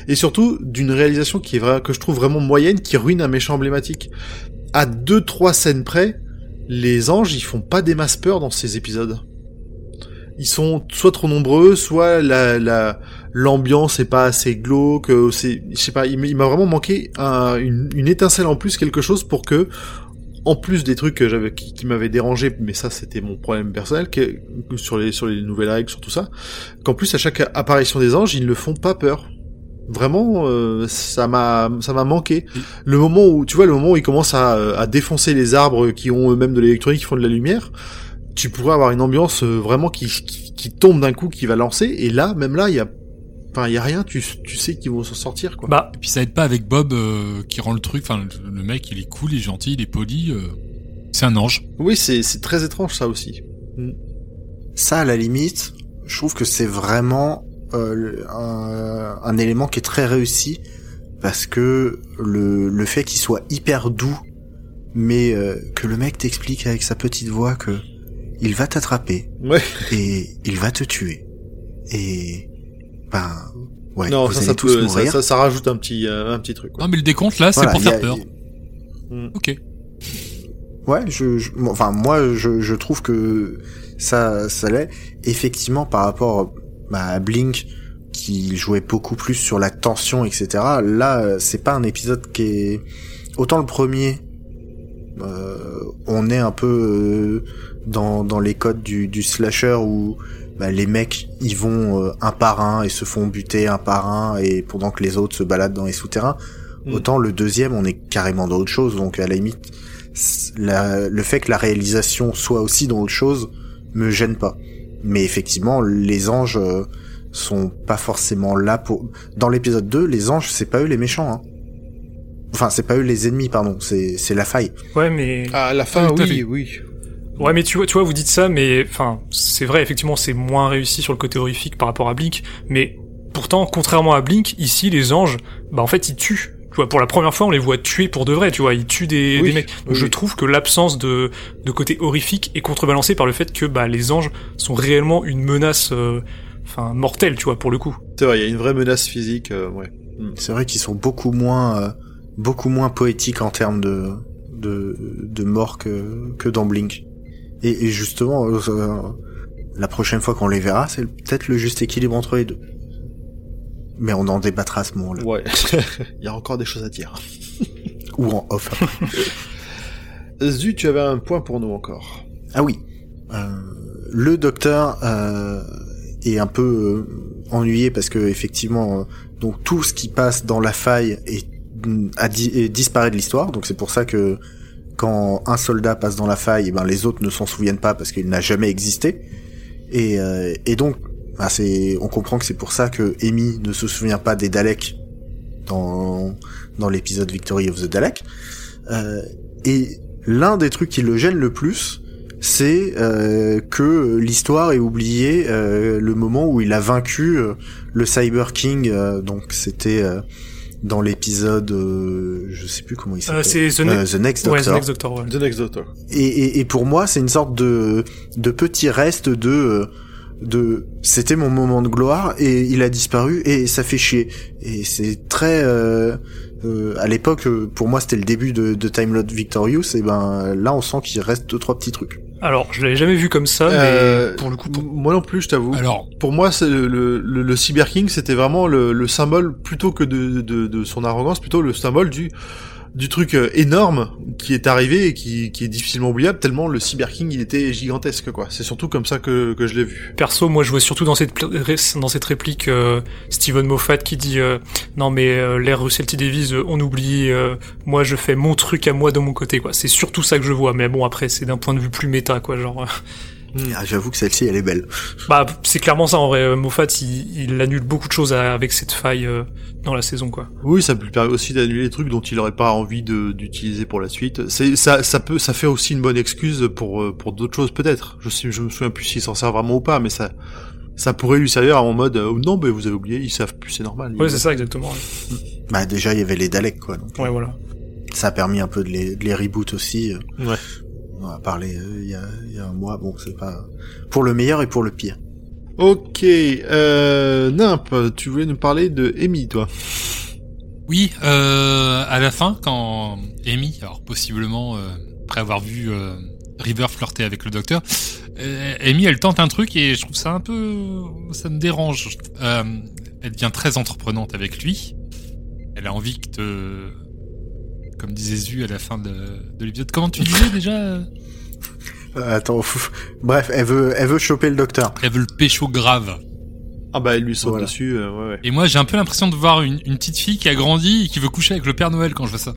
et surtout d'une réalisation qui est vrai, que je trouve vraiment moyenne, qui ruine un méchant emblématique. À deux trois scènes près, les anges ils font pas des masses peur dans ces épisodes. Ils sont soit trop nombreux, soit la, la, l'ambiance est pas assez glauque, euh, c'est, je sais pas, il, m'a vraiment manqué un- une, étincelle en plus, quelque chose pour que, en plus des trucs que j'avais, qui, qui m'avaient dérangé, mais ça c'était mon problème personnel, que sur les, sur les nouvelles règles, sur tout ça, qu'en plus à chaque apparition des anges, ils ne font pas peur. Vraiment, euh, ça m'a, ça m'a manqué. Le moment où, tu vois, le moment où ils commencent à, à défoncer les arbres qui ont eux-mêmes de l'électronique, qui font de la lumière, tu pourrais avoir une ambiance euh, vraiment qui, qui, qui tombe d'un coup, qui va lancer, et là, même là, il y a, enfin, il y a rien, tu, tu sais qu'ils vont s'en sortir, quoi. Bah, Et puis ça aide pas avec Bob euh, qui rend le truc. Enfin, le, le mec, il est cool, il est gentil, il est poli. euh, c'est un ange. Oui, c'est, c'est très étrange, ça aussi. Ça, à la limite, je trouve que c'est vraiment euh, le- un, un élément qui est très réussi parce que le, le fait qu'il soit hyper doux, mais euh, que le mec t'explique avec sa petite voix que il va t'attraper Ouais. et il va te tuer. Et ben ouais, non, vous ça, allez ça, tous peut, ça, mourir. ça, ça rajoute un petit, euh, un petit truc, quoi. Non, mais le décompte là, c'est Voilà, pour faire a- peur. Mm. Ok. Ouais, je, je- moi- enfin moi je, je trouve que ça ça l'est effectivement par rapport bah, à Blink qui jouait beaucoup plus sur la tension etc. Là c'est pas un épisode qui est autant le premier euh, on est un peu euh, dans dans les codes du, du slasher où bah, les mecs ils vont euh, un par un et se font buter un par un et pendant que les autres se baladent dans les souterrains Mm. autant le deuxième on est carrément dans autre chose donc à la limite la- le fait que la réalisation soit aussi dans autre chose me gêne pas. Mais effectivement, les anges euh, sont pas forcément là pour. Dans l'épisode 2, les anges, c'est pas eux les méchants. Hein. Enfin, c'est pas eux les ennemis, pardon. C'est c'est la faille. ouais, mais. Ah, à la fin, Tout à oui, oui. Ouais, mais tu vois, tu vois, vous dites ça, mais enfin, c'est vrai, effectivement, c'est moins réussi sur le côté horrifique par rapport à Blink, mais pourtant, contrairement à Blink, ici, les anges, bah en fait, ils tuent. Tu vois, pour la première fois, on les voit tuer pour de vrai, tu vois, ils tuent des, Oui, des mecs. Donc, oui, je trouve que l'absence de, de côté horrifique est contrebalancée par le fait que bah les anges sont réellement une menace, euh, enfin mortelle, tu vois, pour le coup. C'est vrai, il y a une vraie menace physique, euh, ouais. C'est vrai qu'ils sont beaucoup moins, euh, beaucoup moins poétiques en termes de de, de mort que que dans Blink. Et, et justement, euh, la prochaine fois qu'on les verra, c'est peut-être le juste équilibre entre les deux. Mais on en débattra à ce moment-là. Ouais. il y a encore des choses à dire. Ou en off. Zu, tu avais un point pour nous encore. Ah oui. Euh, le docteur euh, est un peu euh, ennuyé parce que effectivement, euh, donc tout ce qui passe dans la faille est, a di- est disparaît de l'histoire. Donc c'est pour ça que quand un soldat passe dans la faille, eh ben les autres ne s'en souviennent pas parce qu'il n'a jamais existé. Et, euh, et donc, bah, on comprend que c'est pour ça que Amy ne se souvient pas des Daleks dans dans l'épisode Victory of the Dalek. Euh, et l'un des trucs qui le gêne le plus, c'est euh, que l'histoire ait oublié euh, le moment où il a vaincu euh, le Cyber King. euh, donc c'était dans l'épisode, euh, je sais plus comment il Euh, s'appelle. c'est The, Euh, Ne- The Next ouais, Doctor. The Next Doctor, ouais. The Next Doctor. Et, et, et pour moi, c'est une sorte de, de petit reste de, euh, de, c'était mon moment de gloire et il a disparu et ça fait chier. Et c'est très, euh, euh, à l'époque, euh, pour moi, c'était le début de, de Time Lord Victorious. Et ben là, on sent qu'il reste deux trois petits trucs. Alors, je l'avais jamais vu comme ça, Euh, mais pour le coup, pour- Moi non plus, je t'avoue. Alors, Pour moi, c'est le, le, le, le Cyber King, c'était vraiment le, le symbole, plutôt que de, de, de son arrogance, plutôt le symbole du, du truc euh, énorme qui est arrivé et qui, qui est difficilement oubliable, tellement le Cyber King, il était gigantesque, quoi. C'est surtout comme ça que, que je l'ai vu. perso, moi, je vois surtout dans cette dans cette réplique euh, Steven Moffat qui dit euh, non mais euh, l'ère Russell T Davies, euh, on oublie. euh, moi, je fais mon truc à moi de mon côté, quoi. C'est surtout ça que je vois. Mais bon, après, c'est d'un point de vue plus méta, quoi. Genre, euh, Ah, J'avoue que celle-ci, elle est belle. bah, c'est clairement ça en vrai. Euh, Moffat, il, il annule beaucoup de choses avec cette faille euh, dans la saison, quoi. Oui, ça lui permet aussi d'annuler des trucs dont il aurait pas envie de, d'utiliser pour la suite. C'est, ça, ça peut, ça fait aussi une bonne excuse pour, euh, pour d'autres choses, peut-être. Je sais, je me souviens plus s'il s'en sert vraiment ou pas, mais ça, ça pourrait lui servir en mode, euh, non, mais vous avez oublié, ils savent plus, c'est normal. Ouais, c'est ça exactement. ouais. Bah déjà, il y avait les Daleks, quoi. Donc, Ouais, voilà. Ça a permis un peu de les, de les reboot aussi. euh. Ouais. On en a parlé euh, il y, a, il y a un mois. Bon, c'est pas pour le meilleur et pour le pire. Ok, euh, Nimp, tu voulais nous parler de Amy, toi? oui, euh, à la fin, quand Amy, alors possiblement euh, après avoir vu euh, River flirter avec le docteur, euh, Amy, elle tente un truc et je trouve ça un peu, ça me dérange. Euh, elle devient très entreprenante avec lui. Elle a envie que te, comme disait Zu à la fin de, de l'épisode. Comment tu disais déjà euh attends, pff, bref, elle veut, elle veut choper le docteur. Elle veut le pécho grave. Ah bah, elle lui saute Voilà. dessus, euh, ouais, ouais. Et moi, j'ai un peu l'impression de voir une, une petite fille qui a grandi et qui veut coucher avec le Père Noël quand je vois ça.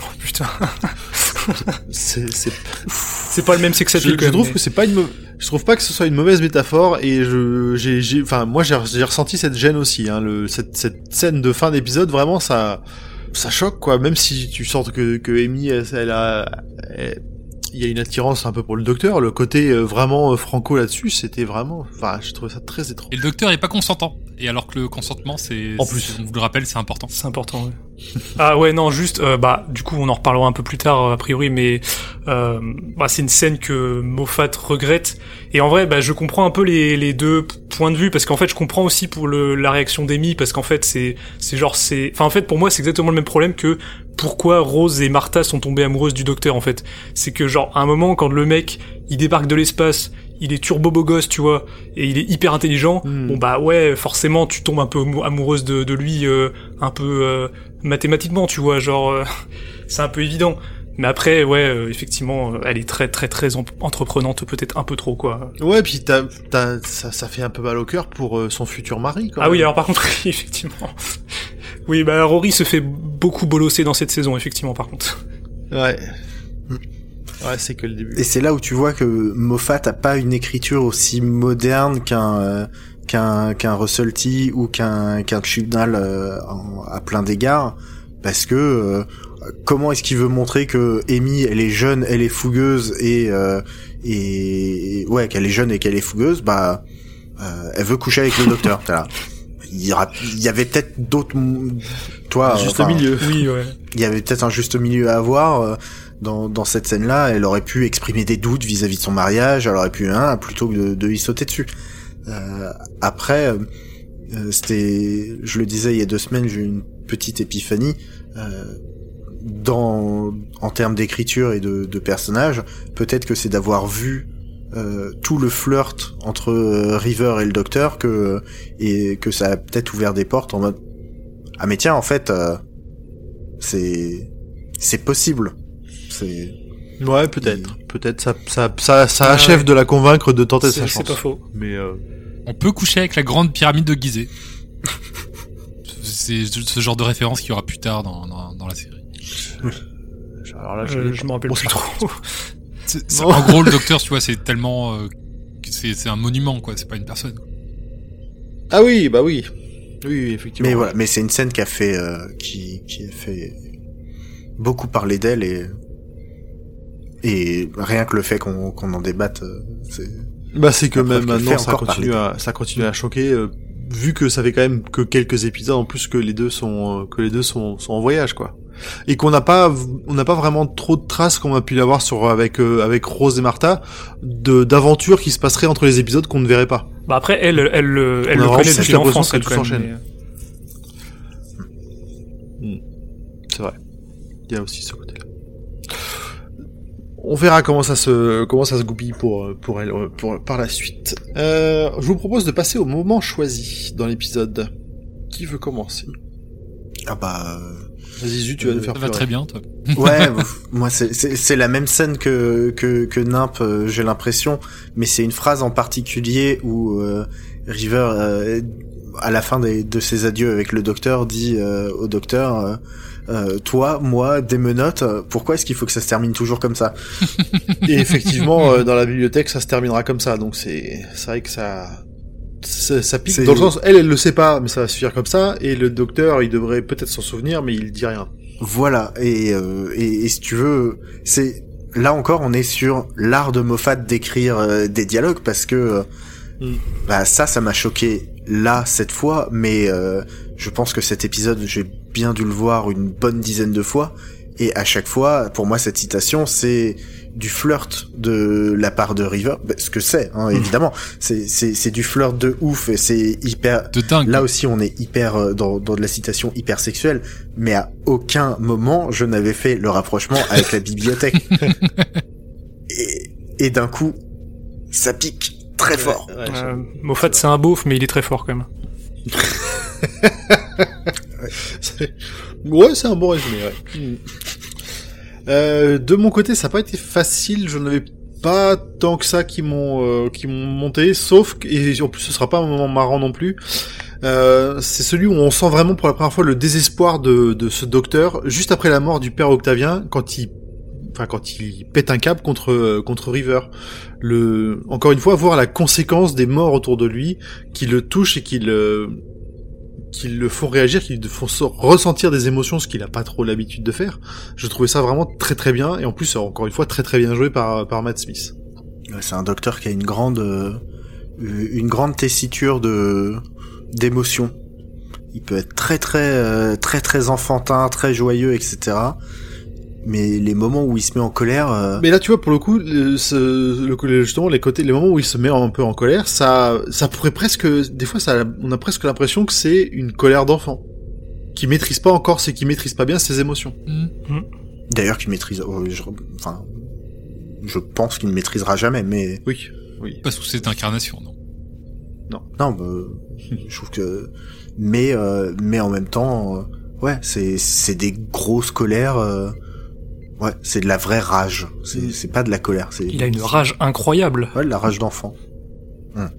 Oh putain. C'est, pas le même sexe je, appeal, je trouve mais- que c'est pas une, je trouve pas que ce soit une mauvaise métaphore et je, j'ai, enfin, moi j'ai, j'ai ressenti cette gêne aussi, hein, le, cette, cette scène de fin d'épisode, vraiment, ça, ça choque, quoi, même si tu sens que, que Amy, elle, elle a, il y a une attirance un peu pour le docteur, le côté euh, vraiment euh, franco là-dessus, c'était vraiment, enfin, j'ai trouvé ça très étrange. Et le docteur est pas consentant. Et alors que le consentement, c'est, En plus. on vous le rappelle, c'est important. C'est important. Ouais. ah ouais, non, juste, euh, bah, du coup, on en reparlera un peu plus tard, a priori, mais euh, bah, c'est une scène que Moffat regrette. Et en vrai, bah, je comprends un peu les, les deux points de vue, parce qu'en fait, je comprends aussi pour le, la réaction d'Amy, parce qu'en fait, c'est, c'est genre, c'est, enfin, en fait, pour moi, c'est exactement le même problème que pourquoi Rose et Martha sont tombées amoureuses du docteur, en fait. C'est que, genre, à un moment, quand le mec, il débarque de l'espace, il est turbo beau gosse, tu vois, et il est hyper intelligent, Hmm. bon bah ouais, forcément, tu tombes un peu amou- amoureuse de, de lui, euh, un peu euh, mathématiquement, tu vois, genre, euh, c'est un peu évident. Mais après, ouais, euh, effectivement, elle est très très très entreprenante, peut-être un peu trop, quoi. Ouais, puis t'as, t'as, ça, ça fait un peu mal au cœur pour son futur mari, quand Ah oui, alors par contre, effectivement. Oui, bah Rory se fait beaucoup bolosser dans cette saison, effectivement, par contre. Ouais. Ouais, c'est que le début. Et c'est là où tu vois que Moffat a pas une écriture aussi moderne qu'un euh, qu'un qu'un Russell T ou qu'un qu'un Chibnall euh, à plein d'égards, parce que euh, comment est-ce qu'il veut montrer que Amy elle est jeune, elle est fougueuse et euh, et ouais qu'elle est jeune et qu'elle est fougueuse, bah euh, elle veut coucher avec le docteur. T'es là. Il y, aura- il y avait peut-être d'autres, toi, Juste enfin, milieu. Oui, ouais. il y avait peut-être un juste milieu à avoir euh, dans, dans cette scène-là. Elle aurait pu exprimer des doutes vis-à-vis de son mariage. Elle aurait pu, hein, plutôt que de, de y sauter dessus. Euh, après, euh, euh, c'était, je le disais il y a deux semaines, j'ai eu une petite épiphanie. Euh, dans, en termes d'écriture et de, de personnages, peut-être que c'est d'avoir vu euh, tout le flirt entre euh, River et le docteur que et que ça a peut-être ouvert des portes en mode ah mais tiens en fait euh, c'est c'est possible c'est Ouais, peut-être. Peut-être ça, ça, ça, ça Ah achève ouais. de la convaincre de tenter sa chance. c'est pas faux. Mais euh, On peut coucher avec la grande pyramide de Gizeh. C'est ce genre de référence qu'il y aura plus tard dans, dans, dans la série. alors là, je, Euh, je me rappelle Bon, plus trop. C'est- en gros, le docteur, tu vois, c'est tellement... euh, c'est c'est un monument, quoi. C'est pas une personne. quoi. Ah oui, bah oui. Oui, oui, effectivement. mais voilà mais c'est une scène qui a fait euh, qui qui a fait beaucoup parler d'elle et et rien que le fait qu'on qu'on en débatte euh, c'est Bah c'est que même maintenant ça continue à ça continue à choquer euh, vu que ça fait quand même que quelques épisodes en plus que les deux sont euh, que les deux sont sont en voyage quoi. Et qu'on n'a pas on n'a pas vraiment trop de traces qu'on a pu l'avoir sur avec euh, avec Rose et Martha de d'aventures qui se passeraient entre les épisodes qu'on ne verrait pas. Bah après, elle, elle, elle, le- elle a le connaît depuis l'enfance, que elle, tout s'enchaîne. mais- C'est vrai. Il y a aussi ce côté-là. on verra comment ça se comment ça se goupille pour pour elle pour par la suite. Euh, je vous propose de passer au moment choisi dans l'épisode. Qui veut commencer? Ah bah... Vas-y, Zu, tu vas nous faire Ça va pleurer. très bien, toi. Ouais, moi c'est c'est c'est la même scène que que que Nimp, euh, j'ai l'impression, mais c'est une phrase en particulier où euh, River euh, à la fin des, de ses adieux avec le docteur dit euh, au docteur euh, euh, toi, moi, des menottes, euh, pourquoi est-ce qu'il faut que ça se termine toujours comme ça Et effectivement, euh, dans la bibliothèque, ça se terminera comme ça. Donc c'est c'est vrai que ça ça, ça pique dans le sens elle elle le sait pas mais ça va suffire comme ça et le docteur il devrait peut-être s'en souvenir mais il dit rien. Voilà, et, euh, et, et si tu veux, c'est là encore on est sur l'art de Moffat d'écrire euh, des dialogues parce que euh, Mm. bah ça ça m'a choqué là cette fois, mais euh, je pense que cet épisode j'ai bien dû le voir une bonne dizaine de fois et à chaque fois pour moi cette citation c'est du flirt de la part de River, bah, ce que c'est hein, évidemment, c'est c'est c'est du flirt de ouf et c'est hyper De dingue. Là aussi, on est hyper euh, dans, dans de la citation hyper sexuelle, mais à aucun moment je n'avais fait le rapprochement avec la bibliothèque. et et d'un coup, ça pique très fort. Ouais, ouais, Euh, Moffat, c'est un beauf, mais il est très fort quand même. c'est- ouais, c'est un bon résumé. Ouais. Euh, de mon côté, ça n'a pas été facile. Je n'avais pas tant que ça qui m'ont euh, qui m'ont monté, sauf que, et en plus ce sera pas un moment marrant non plus. Euh, c'est celui où on sent vraiment pour la première fois le désespoir de, ce docteur juste après la mort du père Octavien quand il enfin quand il pète un câble contre euh, contre River. Le encore une fois voir la conséquence des morts autour de lui qui le touchent et qui le qui le font réagir, qui le font ressentir des émotions, ce qu'il a pas trop l'habitude de faire. Je trouvais ça vraiment très très bien et en plus encore une fois très très bien joué par par Matt Smith. C'est un docteur qui a une grande euh, une grande tessiture de d'émotion. Il peut être très très euh, très très enfantin, très joyeux, etc. Mais les moments où il se met en colère, euh, Mais là, tu vois, pour le coup, le, ce- le- justement, les côtés, les moments où il se met un peu en colère, ça, ça pourrait presque, des fois, ça, on a presque l'impression que c'est une colère d'enfant, qui maîtrise pas encore, c'est qui maîtrise pas bien ses émotions. Hmm. d'ailleurs qu'il maîtrise, oh, je, enfin, je pense qu'il ne maîtrisera jamais, mais Oui, oui. Pas sous cette incarnation, non? Non, bah, je trouve que, mais euh, mais en même temps, euh, ouais, c'est c'est des grosses colères. Ouais, c'est de la vraie rage. C'est Mm. pas de la colère. C'est Il a une rage incroyable. ouais de la rage d'enfant. Hum.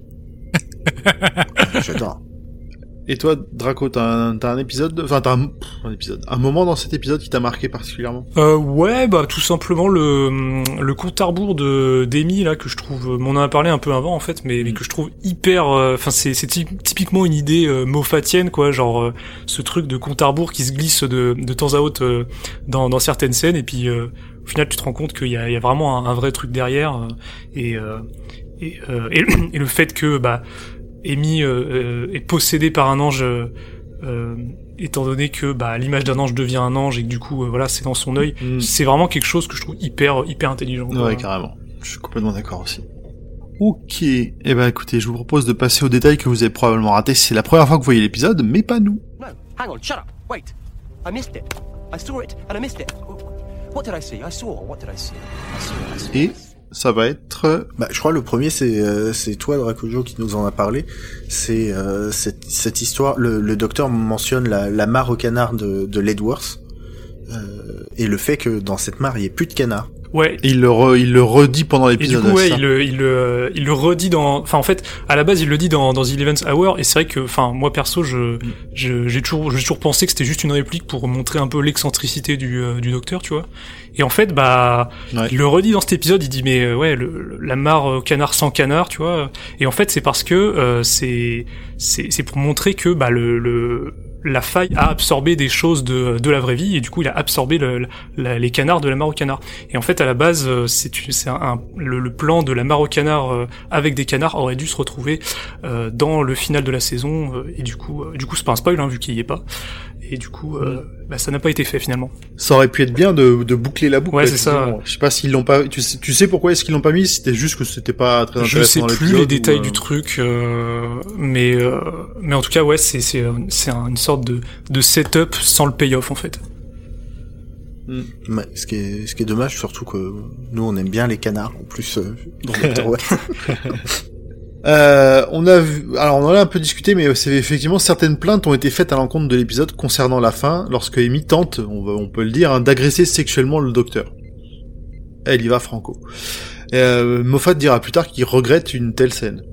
J'adore. Et toi, Draco, t'as un, t'as un épisode, de- enfin, t'as un, un épisode, un moment dans cet épisode qui t'a marqué particulièrement? Euh, ouais, bah tout simplement le le compte à rebours de d'Amy là que je trouve, on en a parlé un peu avant en fait, mais, mais que je trouve hyper, euh, enfin c'est c'est ty- typiquement une idée euh, moffatienne quoi, genre euh, ce truc de compte à rebours qui se glisse de de temps à autre euh, dans dans certaines scènes et puis euh, au final tu te rends compte qu'il y a il y a vraiment un, un vrai truc derrière euh, et euh, et, euh, et, et le fait que bah Amy euh, euh, est possédée par un ange euh, euh, étant donné que bah, l'image d'un ange devient un ange et que du coup euh, voilà c'est dans son œil Mm. c'est vraiment quelque chose que je trouve hyper hyper intelligent quoi. Ouais, carrément. Je suis complètement d'accord aussi. Ok. Eh ben, écoutez, je vous propose de passer aux détails que vous avez probablement ratés. C'est la première fois que vous voyez l'épisode, mais pas nous. No, hang on, shut up. Wait. I missed it. I saw it and I missed it. What did I see? I saw. What did I see? I saw. I saw. Et ça va être euh, Bah, je crois le premier c'est euh, c'est toi Dracojo qui nous en a parlé. C'est euh, cette, histoire. Le, docteur mentionne la, la mare au canard de, de Ledworth euh, et le fait que dans cette mare il y ait plus de canards. Ouais Et il le, re- il le redit pendant et du l'épisode. coup ouais il le, il le il le redit dans enfin en fait à la base il le dit dans dans Eleventh Hour et c'est vrai que enfin moi perso je je- j'ai toujours j'ai toujours pensé que c'était juste une réplique pour montrer un peu l'excentricité du euh, du docteur tu vois et en fait bah Ouais. il le redit dans cet épisode il dit mais euh, ouais le, la mare canard sans canard tu vois et en fait c'est parce que euh, c'est c'est c'est pour montrer que bah le, le la faille a absorbé des choses de, de la vraie vie et du coup il a absorbé les canards de la mare au canard et en fait à la base euh, c'est c'est un, le, plan de la mare au canard euh, avec des canards aurait dû se retrouver euh, dans le final de la saison et du coup du coup c'est pas un spoil hein, vu qu'il y est pas. Et du coup euh, bah, ça n'a pas été fait finalement Ça aurait pu être bien de, de boucler la boucle. Ouais, c'est ça. Je sais pas s'ils l'ont pas. Tu sais, tu sais pourquoi est-ce qu'ils l'ont pas mis? C'était juste que c'était pas très intéressant. je sais dans plus les détails ou, euh, du truc euh, mais euh, mais en tout cas ouais c'est c'est c'est un- une sorte de de setup sans le payoff en fait Ouais, ce, qui est, ce qui est dommage, surtout que nous, on aime bien les canards, en plus, euh, dans. Euh, on a vu, alors on en a un peu discuté, mais c'est effectivement certaines plaintes ont été faites à l'encontre de l'épisode concernant la fin, lorsque Amy tente, on, peut le dire, hein, d'agresser sexuellement le docteur. Elle y va franco. Euh, Moffat dira plus tard qu'il regrette une telle scène.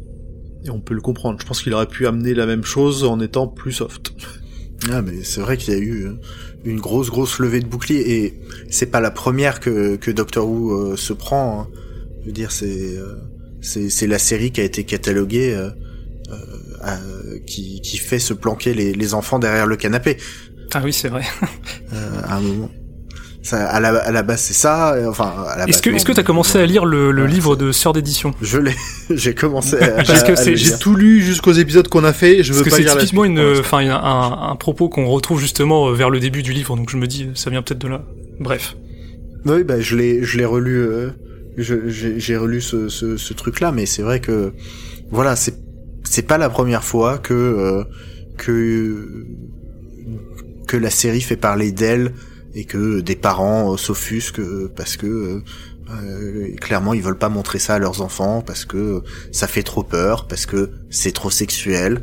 Et on peut le comprendre. Je pense qu'il aurait pu amener la même chose en étant plus soft. Ah, mais c'est vrai qu'il y a eu euh, une grosse, grosse levée de bouclier, et c'est pas la première que, que Doctor Who euh, se prend. hein. Je veux dire, c'est, euh, c'est, c'est la série qui a été cataloguée, euh, euh, à- qui, qui fait se planquer les, les enfants derrière le canapé. Ah oui, c'est vrai. euh, à un moment. Ça, à la, à la base, c'est ça. Enfin, à la Est-ce que non, est-ce que t'as commencé à lire le, le Ouais, livre de Sœur d'édition Je l'ai, j'ai commencé à, Parce que à- à c'est- le j'ai tout lu jusqu'aux épisodes qu'on a fait, je Parce veux que pas c'est la typiquement une, enfin un, un propos qu'on retrouve justement vers le début du livre, donc je me dis ça vient peut-être de là. Bref. Oui, bah je l'ai, je l'ai relu. euh, j'ai, relu ce, ce, ce truc-là, mais c'est vrai que voilà, c'est c'est pas la première fois que euh, que que la série fait parler d'elle et que des parents euh, s'offusquent euh, parce que euh, euh, clairement ils veulent pas montrer ça à leurs enfants parce que ça fait trop peur, parce que c'est trop sexuel.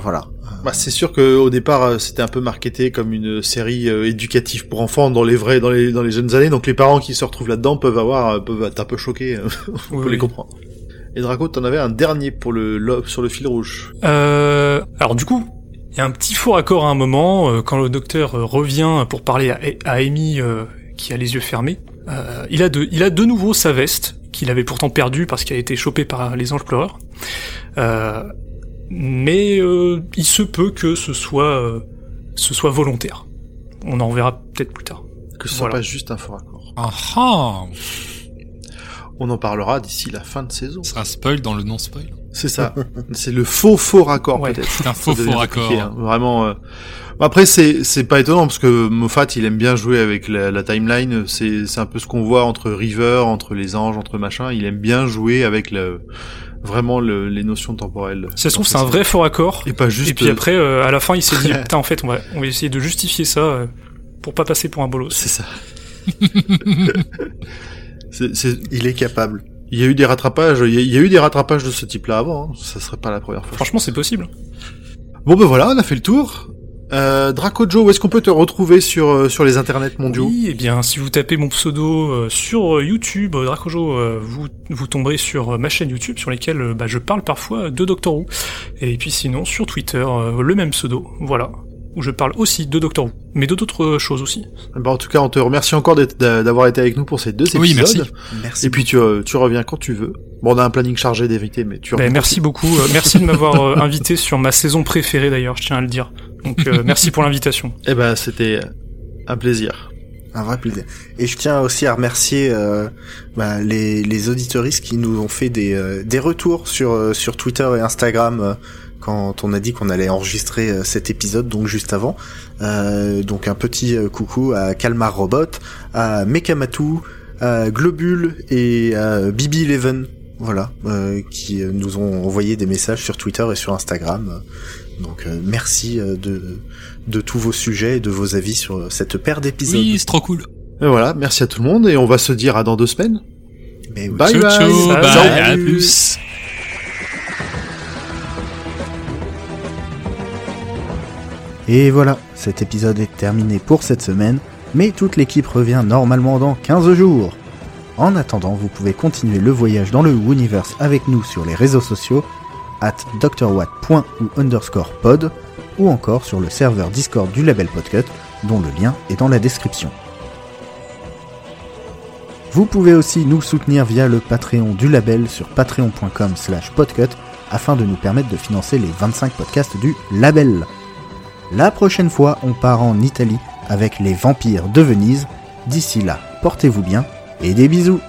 Voilà. Bah, c'est sûr que au départ euh, c'était un peu marketé comme une série euh, éducative pour enfants dans les vrais dans les dans les jeunes années donc les parents qui se retrouvent là-dedans peuvent avoir euh, peuvent être un peu choqués on Oui, peut les comprendre. Et Draco t'en avais un dernier pour le, le- sur le fil rouge. Euh, alors du coup, il y a un petit faux raccord à un moment euh, quand le docteur revient pour parler à, à Amy qui a les yeux fermés. Il a de il a de nouveau sa veste qu'il avait pourtant perdue parce qu'elle a été chopée par les anges pleureurs. Euh, mais euh, il se peut que ce soit euh, ce soit volontaire. On en verra peut-être plus tard. Que ce soit pas juste un faux raccord. Ah ah On en parlera d'ici la fin de saison. Ça sera spoil dans le non-spoil. C'est ça. c'est le faux faux raccord Ouais. peut-être. C'est un faux faux raccord. hein. Vraiment. euh. Après, c'est c'est pas étonnant parce que Moffat, il aime bien jouer avec la, la timeline. C'est c'est un peu ce qu'on voit entre River, entre les anges, entre machin. Il aime bien jouer avec le vraiment le- les notions temporelles. Si ça se trouve c'est un vrai faux raccord. série. Et pas juste. Et puis après, euh, à la fin, il s'est dit, putain, en fait, on va, on va essayer de justifier ça euh, pour pas passer pour un bolos. C'est ça. C'est- c'est- Il est capable. Il y a eu des rattrapages. Il y a, il y a eu des rattrapages de ce type-là avant. hein. Ça serait pas la première fois. Franchement, c'est possible. Bon ben voilà, on a fait le tour. Euh, Draco Joe, où est-ce qu'on peut te retrouver sur euh, sur les internets mondiaux? Oui, et bien, si vous tapez mon pseudo euh, sur euh, YouTube, Dracojo, euh, vous, vous tomberez sur ma chaîne YouTube sur laquelle euh, bah, je parle parfois de Doctor Who. Et puis sinon, sur Twitter, euh, le même pseudo, voilà, où je parle aussi de Doctor Who, mais de d'autres choses aussi. Ben, en tout cas, on te remercie encore d'avoir été avec nous pour ces deux épisodes. Oui, merci. Merci. Et puis tu, euh, tu reviens quand tu veux. Bon, on a un planning chargé d'éviter, mais tu Ben, reviens. merci beaucoup, euh, merci de m'avoir euh, invité sur ma saison préférée d'ailleurs, je tiens à le dire. Donc euh, merci pour l'invitation. Eh ben, c'était un plaisir. Un vrai plaisir. Et je tiens aussi à remercier euh, bah, les, les auditoristes qui nous ont fait des, euh, des retours sur, euh, sur Twitter et Instagram euh, quand on a dit qu'on allait enregistrer euh, cet épisode, donc juste avant. Euh, donc un petit euh, coucou à Kalmar Robot, à Mekamatu, à Globule et à Bibi Eleven. Voilà, euh, qui nous ont envoyé des messages sur Twitter et sur Instagram. Donc euh, merci euh, de, de tous vos sujets et de vos avis sur euh, cette paire d'épisodes. Oui, c'est trop cool. Et voilà, merci à tout le monde et on va se dire à dans deux semaines. Mais oui. Bye ciao, bye. ciao, Salut. bye, à plus. Et voilà, cet épisode est terminé pour cette semaine, mais toute l'équipe revient normalement dans 15 jours. En attendant, vous pouvez continuer le voyage dans le Universe avec nous sur les réseaux sociaux, at drwatt.ou underscore pod, ou encore sur le serveur Discord du label Podcut, dont le lien est dans la description. Vous pouvez aussi nous soutenir via le Patreon du label sur patreon.com slash podcut afin de nous permettre de financer les 25 podcasts du label. La prochaine fois, on part en Italie avec les vampires de Venise. D'ici là, portez-vous bien et des bisous.